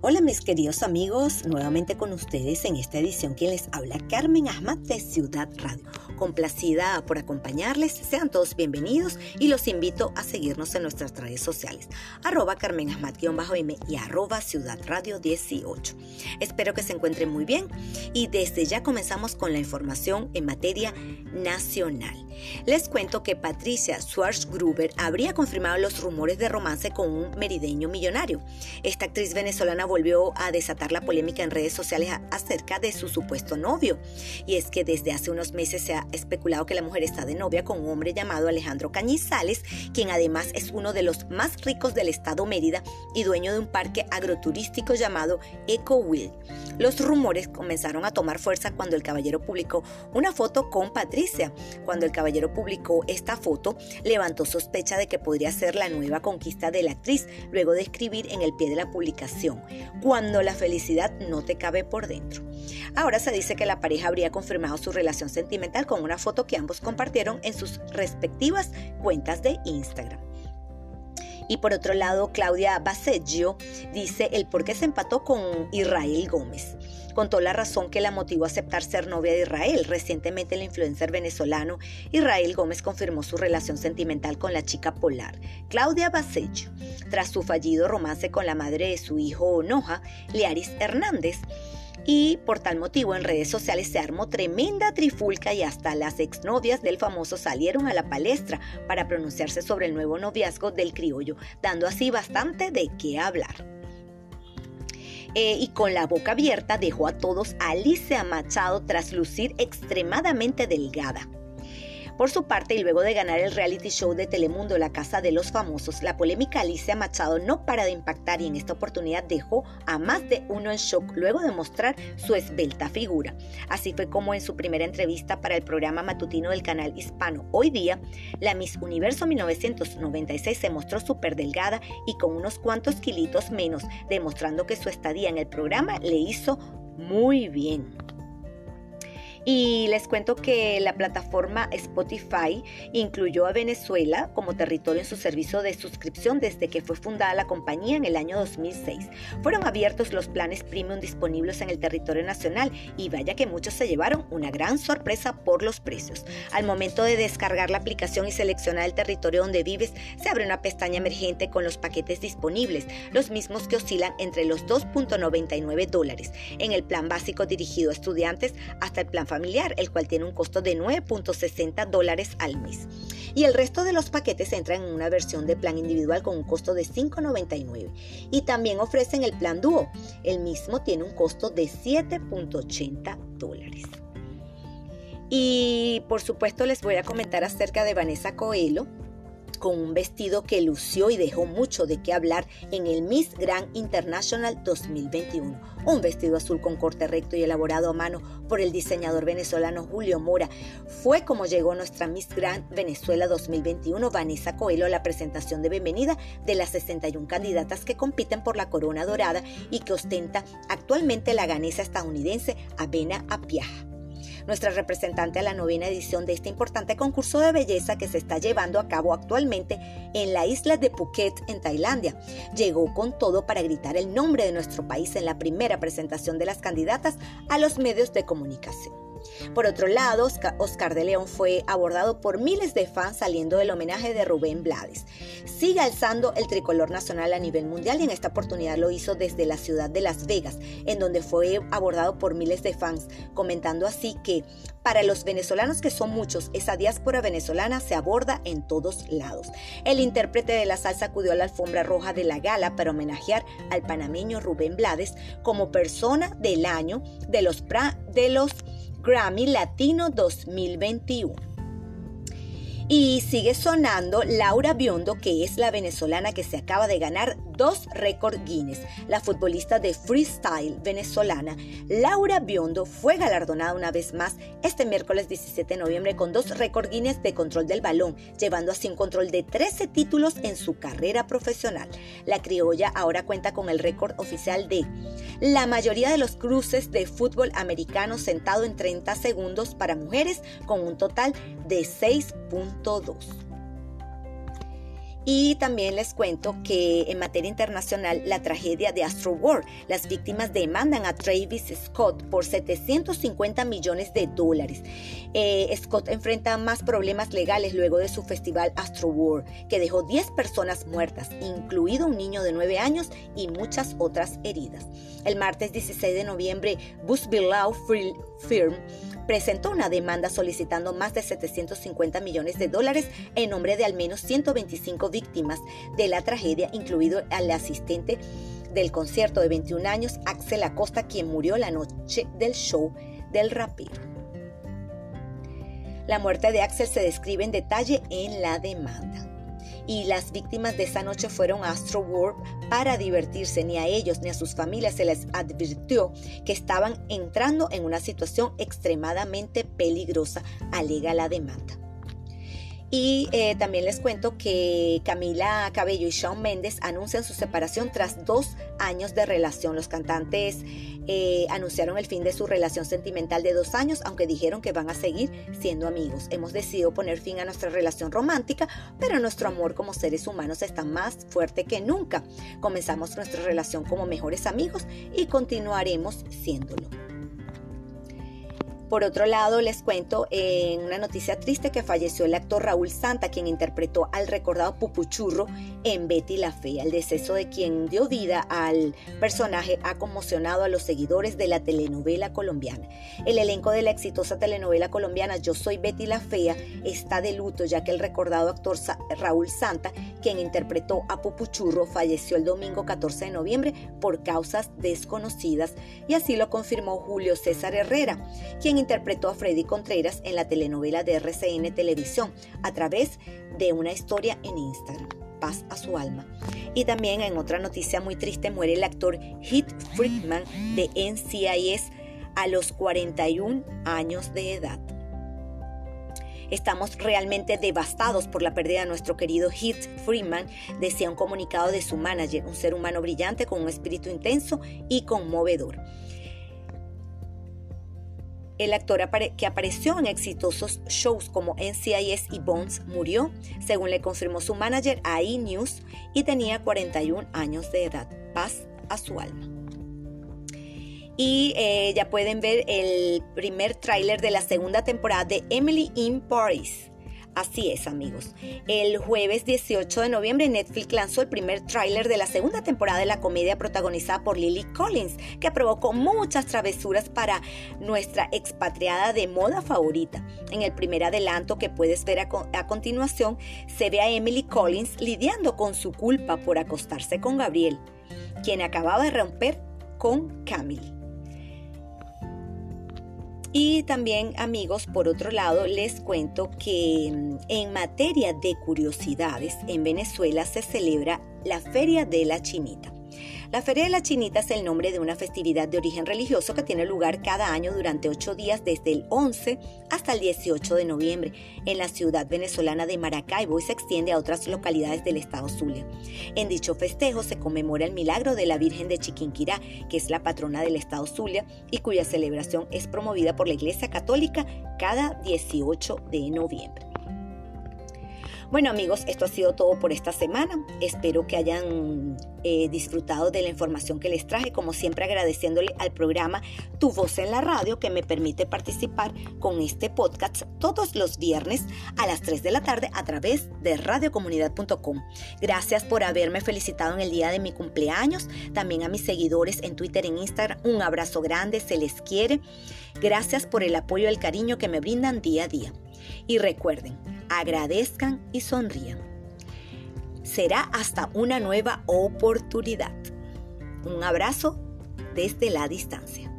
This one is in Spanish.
Hola mis queridos amigos, nuevamente con ustedes en esta edición quien les habla Carmen Ahmad de Ciudad Radio. Complacida por acompañarles, sean todos bienvenidos y los invito a seguirnos en nuestras redes sociales, arroba Carmen Ahmad-m y arroba Ciudad Radio 18. Espero que se encuentren muy bien y desde ya comenzamos con la información en materia nacional. Les cuento que Patricia Schwarzgruber habría confirmado los rumores de romance con un merideño millonario. Esta actriz venezolana volvió a desatar la polémica en redes sociales acerca de su supuesto novio. Y es que desde hace unos meses se ha especulado que la mujer está de novia con un hombre llamado Alejandro Cañizales, quien además es uno de los más ricos del estado Mérida y dueño de un parque agroturístico llamado Eco Will. Los rumores comenzaron a tomar fuerza cuando el caballero publicó una foto con Patricia. Cuando el caballero publicó esta foto, levantó sospecha de que podría ser la nueva conquista de la actriz, luego de escribir en el pie de la publicación, cuando la felicidad no te cabe por dentro. Ahora se dice que la pareja habría confirmado su relación sentimental con una foto que ambos compartieron en sus respectivas cuentas de Instagram. Y por otro lado, Claudia Baseggio dice el por qué se empató con Israel Gómez. Contó la razón que la motivó a aceptar ser novia de Israel. Recientemente el influencer venezolano Israel Gómez confirmó su relación sentimental con la chica polar, Claudia Baseggio, tras su fallido romance con la madre de su hijo Noja, Liaris Hernández y por tal motivo en redes sociales se armó tremenda trifulca y hasta las exnovias del famoso salieron a la palestra para pronunciarse sobre el nuevo noviazgo del criollo, dando así bastante de qué hablar. Eh, y con la boca abierta dejó a todos Alicia Machado tras lucir extremadamente delgada. Por su parte, y luego de ganar el reality show de Telemundo La Casa de los Famosos, la polémica Alicia Machado no para de impactar y en esta oportunidad dejó a más de uno en shock luego de mostrar su esbelta figura. Así fue como en su primera entrevista para el programa matutino del canal hispano Hoy Día, la Miss Universo 1996 se mostró súper delgada y con unos cuantos kilitos menos, demostrando que su estadía en el programa le hizo muy bien. Y les cuento que la plataforma Spotify incluyó a Venezuela como territorio en su servicio de suscripción desde que fue fundada la compañía en el año 2006. Fueron abiertos los planes premium disponibles en el territorio nacional y vaya que muchos se llevaron una gran sorpresa por los precios. Al momento de descargar la aplicación y seleccionar el territorio donde vives, se abre una pestaña emergente con los paquetes disponibles, los mismos que oscilan entre los 2.99 dólares en el plan básico dirigido a estudiantes hasta el plan familiar el cual tiene un costo de 9.60 dólares al mes. Y el resto de los paquetes entran en una versión de plan individual con un costo de 5.99. Y también ofrecen el plan dúo. El mismo tiene un costo de 7.80 dólares. Y por supuesto les voy a comentar acerca de Vanessa Coelho, con un vestido que lució y dejó mucho de qué hablar en el Miss Grand International 2021. Un vestido azul con corte recto y elaborado a mano por el diseñador venezolano Julio Mora. Fue como llegó nuestra Miss Grand Venezuela 2021, Vanessa Coelho, a la presentación de bienvenida de las 61 candidatas que compiten por la corona dorada y que ostenta actualmente la ganesa estadounidense Avena Apiaja nuestra representante a la novena edición de este importante concurso de belleza que se está llevando a cabo actualmente en la isla de Phuket, en Tailandia. Llegó con todo para gritar el nombre de nuestro país en la primera presentación de las candidatas a los medios de comunicación. Por otro lado, Oscar de León fue abordado por miles de fans saliendo del homenaje de Rubén Blades. Sigue alzando el tricolor nacional a nivel mundial y en esta oportunidad lo hizo desde la ciudad de Las Vegas, en donde fue abordado por miles de fans, comentando así que para los venezolanos, que son muchos, esa diáspora venezolana se aborda en todos lados. El intérprete de la salsa acudió a la alfombra roja de la gala para homenajear al panameño Rubén Blades como persona del año de los, de los Grammy Latino 2021. Y sigue sonando Laura Biondo, que es la venezolana que se acaba de ganar dos récords Guinness. La futbolista de freestyle venezolana Laura Biondo fue galardonada una vez más este miércoles 17 de noviembre con dos récords Guinness de control del balón, llevando así un control de 13 títulos en su carrera profesional. La criolla ahora cuenta con el récord oficial de la mayoría de los cruces de fútbol americano sentado en 30 segundos para mujeres con un total de 6 puntos Y también les cuento que en materia internacional, la tragedia de Astro World, las víctimas demandan a Travis Scott por 750 millones de dólares. Eh, Scott enfrenta más problemas legales luego de su festival Astro World, que dejó 10 personas muertas, incluido un niño de 9 años y muchas otras heridas. El martes 16 de noviembre, Busbilau Firm presentó una demanda solicitando más de 750 millones de dólares en nombre de al menos 125 víctimas de la tragedia, incluido al asistente del concierto de 21 años, Axel Acosta, quien murió la noche del show del rapero. La muerte de Axel se describe en detalle en la demanda y las víctimas de esa noche fueron a Astro World para divertirse. Ni a ellos ni a sus familias se les advirtió que estaban entrando en una situación extremadamente peligrosa, alega la demanda. Y eh, también les cuento que Camila Cabello y Shawn Mendes anuncian su separación tras dos años de relación. Los cantantes eh, anunciaron el fin de su relación sentimental de dos años, aunque dijeron que van a seguir siendo amigos. Hemos decidido poner fin a nuestra relación romántica, pero nuestro amor como seres humanos está más fuerte que nunca. Comenzamos nuestra relación como mejores amigos y continuaremos siéndolo. Por otro lado, les cuento en una noticia triste que falleció el actor Raúl Santa, quien interpretó al recordado Pupuchurro en Betty la Fea. El deceso de quien dio vida al personaje ha conmocionado a los seguidores de la telenovela colombiana. El elenco de la exitosa telenovela colombiana Yo Soy Betty la Fea está de luto, ya que el recordado actor Raúl Santa, quien interpretó a Pupuchurro, falleció el domingo 14 de noviembre por causas desconocidas, y así lo confirmó Julio César Herrera, quien interpretó a Freddy Contreras en la telenovela de RCN Televisión a través de una historia en Instagram. Paz a su alma. Y también en otra noticia muy triste muere el actor Heath Friedman de NCIS a los 41 años de edad. Estamos realmente devastados por la pérdida de nuestro querido Heath Freeman, decía un comunicado de su manager, un ser humano brillante con un espíritu intenso y conmovedor. El actor que apareció en exitosos shows como NCIS y Bones murió, según le confirmó su manager a E! News, y tenía 41 años de edad. Paz a su alma. Y eh, ya pueden ver el primer tráiler de la segunda temporada de Emily in Paris. Así es, amigos. El jueves 18 de noviembre Netflix lanzó el primer tráiler de la segunda temporada de la comedia protagonizada por Lily Collins, que provocó muchas travesuras para nuestra expatriada de moda favorita. En el primer adelanto que puedes ver a, a continuación, se ve a Emily Collins lidiando con su culpa por acostarse con Gabriel, quien acababa de romper con Camille. Y también amigos, por otro lado, les cuento que mm, en materia de curiosidades, en Venezuela se celebra la Feria de la Chinita. La Feria de la Chinita es el nombre de una festividad de origen religioso que tiene lugar cada año durante ocho días desde el 11 hasta el 18 de noviembre en la ciudad venezolana de Maracaibo y se extiende a otras localidades del estado Zulia. En dicho festejo se conmemora el milagro de la Virgen de Chiquinquirá, que es la patrona del estado Zulia y cuya celebración es promovida por la Iglesia Católica cada 18 de noviembre. Bueno amigos, esto ha sido todo por esta semana. Espero que hayan eh, disfrutado de la información que les traje, como siempre agradeciéndole al programa Tu Voz en la Radio que me permite participar con este podcast todos los viernes a las 3 de la tarde a través de radiocomunidad.com. Gracias por haberme felicitado en el día de mi cumpleaños, también a mis seguidores en Twitter, en Instagram, un abrazo grande, se les quiere. Gracias por el apoyo y el cariño que me brindan día a día. Y recuerden, agradezcan y sonrían. Será hasta una nueva oportunidad. Un abrazo desde la distancia.